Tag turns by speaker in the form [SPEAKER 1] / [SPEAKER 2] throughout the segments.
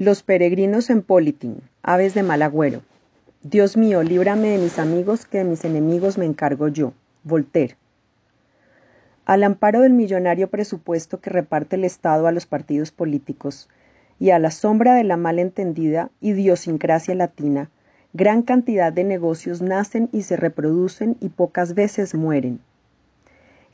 [SPEAKER 1] Los peregrinos en Politín, aves de mal agüero. Dios mío, líbrame de mis amigos, que de mis enemigos me encargo yo. Voltaire. Al amparo del millonario presupuesto que reparte el Estado a los partidos políticos y a la sombra de la malentendida idiosincrasia latina, gran cantidad de negocios nacen y se reproducen y pocas veces mueren.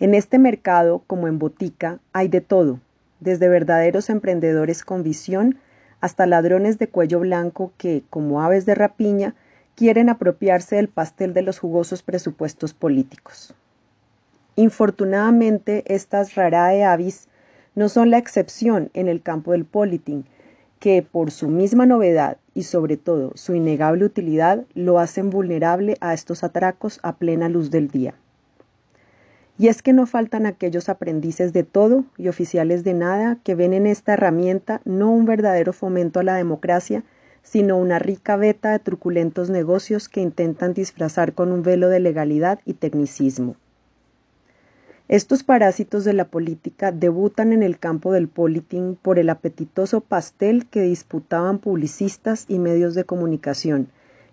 [SPEAKER 1] En este mercado, como en botica, hay de todo, desde verdaderos emprendedores con visión hasta ladrones de cuello blanco que, como aves de rapiña, quieren apropiarse del pastel de los jugosos presupuestos políticos. Infortunadamente, estas rarae avis no son la excepción en el campo del politing, que por su misma novedad y sobre todo su innegable utilidad lo hacen vulnerable a estos atracos a plena luz del día. Y es que no faltan aquellos aprendices de todo y oficiales de nada que ven en esta herramienta no un verdadero fomento a la democracia, sino una rica veta de truculentos negocios que intentan disfrazar con un velo de legalidad y tecnicismo. Estos parásitos de la política debutan en el campo del politing por el apetitoso pastel que disputaban publicistas y medios de comunicación,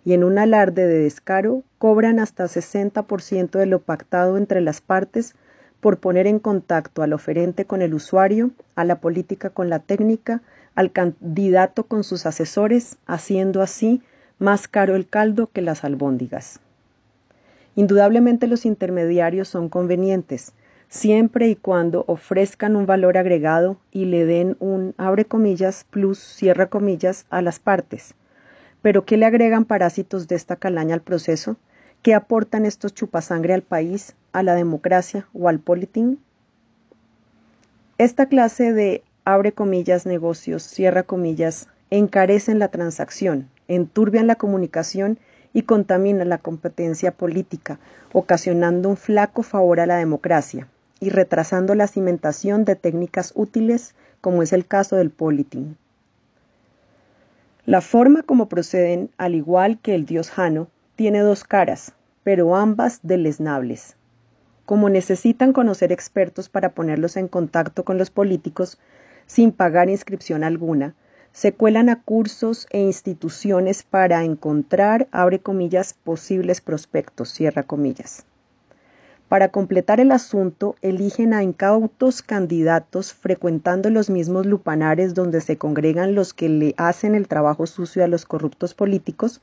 [SPEAKER 1] y en un alarde de descaro cobran hasta 60% de lo pactado entre las partes por poner en contacto al oferente con el usuario, a la política con la técnica, al candidato con sus asesores, haciendo así más caro el caldo que las albóndigas. Indudablemente los intermediarios son convenientes, siempre y cuando ofrezcan un valor agregado y le den un abre comillas plus cierra comillas a las partes, pero ¿qué le agregan parásitos de esta calaña al proceso? ¿Qué aportan estos chupasangre al país, a la democracia o al politín? Esta clase de abre comillas negocios, cierra comillas, encarecen la transacción, enturbian la comunicación y contaminan la competencia política, ocasionando un flaco favor a la democracia y retrasando la cimentación de técnicas útiles, como es el caso del politín. La forma como proceden, al igual que el dios Jano, tiene dos caras, pero ambas deleznables. Como necesitan conocer expertos para ponerlos en contacto con los políticos sin pagar inscripción alguna, se cuelan a cursos e instituciones para encontrar, abre comillas, posibles prospectos. Para completar el asunto, eligen a incautos candidatos frecuentando los mismos lupanares donde se congregan los que le hacen el trabajo sucio a los corruptos políticos,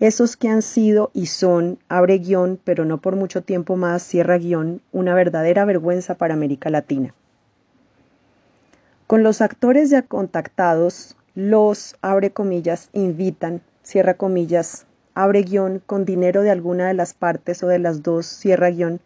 [SPEAKER 1] esos que han sido y son, abre guion, pero no por mucho tiempo más, cierra guion, una verdadera vergüenza para América Latina. Con los actores ya contactados, los, abre comillas, invitan, cierra comillas, abre guion, con dinero de alguna de las partes o de las dos, cierra guion,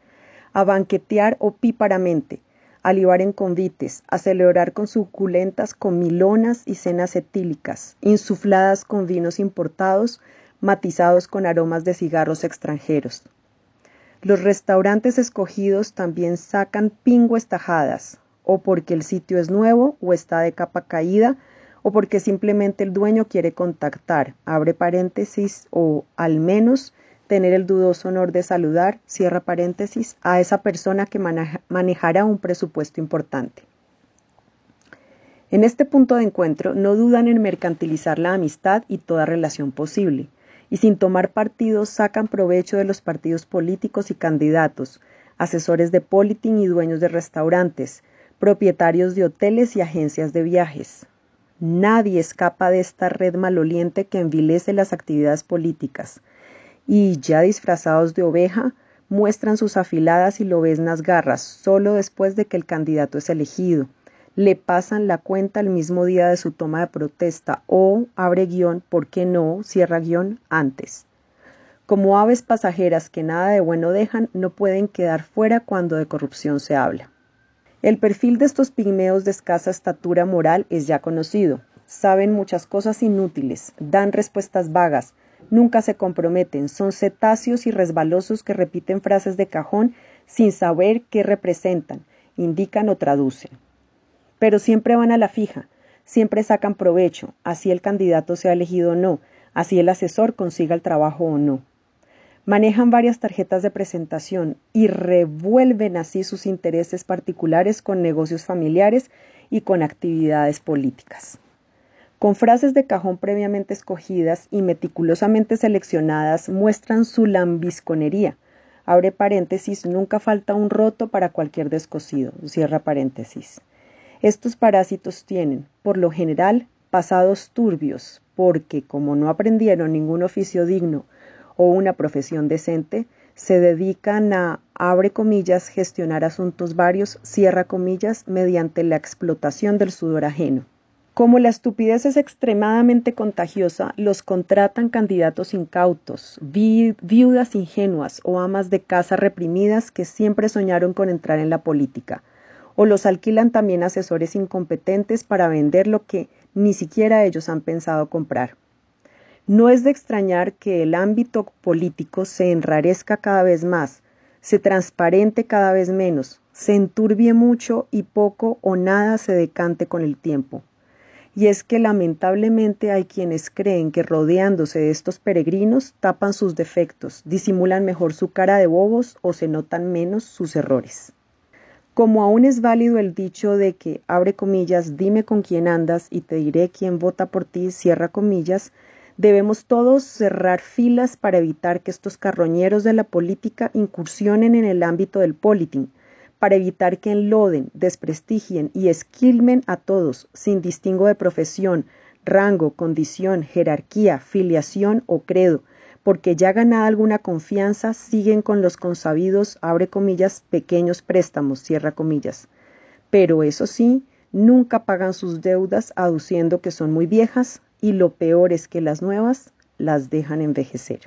[SPEAKER 1] a banquetear opíparamente, a libar en convites, a celebrar con suculentas comilonas y cenas etílicas, insufladas con vinos importados, matizados con aromas de cigarros extranjeros. Los restaurantes escogidos también sacan pingo estajadas, o porque el sitio es nuevo o está de capa caída, o porque simplemente el dueño quiere contactar, abre paréntesis, o al menos tener el dudoso honor de saludar, cierra paréntesis, a esa persona que manejará un presupuesto importante. En este punto de encuentro no dudan en mercantilizar la amistad y toda relación posible, y sin tomar partidos sacan provecho de los partidos políticos y candidatos, asesores de politín y dueños de restaurantes, propietarios de hoteles y agencias de viajes. Nadie escapa de esta red maloliente que envilece las actividades políticas, y, ya disfrazados de oveja, muestran sus afiladas y lobeznas garras solo después de que el candidato es elegido. Le pasan la cuenta el mismo día de su toma de protesta o, abre guion, ¿por qué no? cierra guion, antes. Como aves pasajeras que nada de bueno dejan, no pueden quedar fuera cuando de corrupción se habla. El perfil de estos pigmeos de escasa estatura moral es ya conocido. Saben muchas cosas inútiles, dan respuestas vagas, nunca se comprometen, son cetáceos y resbalosos que repiten frases de cajón sin saber qué representan, indican o traducen. Pero siempre van a la fija, siempre sacan provecho, así el candidato sea elegido o no, así el asesor consiga el trabajo o no. Manejan varias tarjetas de presentación y revuelven así sus intereses particulares con negocios familiares y con actividades políticas. con frases de cajón previamente escogidas y meticulosamente seleccionadas muestran su lambisconería. Abre paréntesis, nunca falta un roto para cualquier descosido. Cierra paréntesis. Estos parásitos tienen, por lo general, pasados turbios, porque, como no aprendieron ningún oficio digno o una profesión decente, se dedican a, abre comillas, gestionar asuntos varios, cierra comillas, mediante la explotación del sudor ajeno. Como la estupidez es extremadamente contagiosa, los contratan candidatos incautos, viudas ingenuas o amas de casa reprimidas que siempre soñaron con entrar en la política, o los alquilan también asesores incompetentes para vender lo que ni siquiera ellos han pensado comprar. No es de extrañar que el ámbito político se enrarezca cada vez más, se transparente cada vez menos, se enturbie mucho y poco o nada se decante con el tiempo. Y es que lamentablemente hay quienes creen que rodeándose de estos peregrinos tapan sus defectos, disimulan mejor su cara de bobos o se notan menos sus errores. Como aún es válido el dicho de que, abre comillas, dime con quién andas y te diré quién vota por ti, cierra comillas, Debemos todos cerrar filas para evitar que estos carroñeros de la política incursionen en el ámbito del politing, para evitar que enloden, desprestigien y esquilmen a todos, sin distingo de profesión, rango, condición, jerarquía, filiación o credo, porque ya ganada alguna confianza siguen con los consabidos, abre comillas, pequeños préstamos, cierra comillas. Pero eso sí, nunca pagan sus deudas aduciendo que son muy viejas, y lo peor es que las nuevas las dejan envejecer.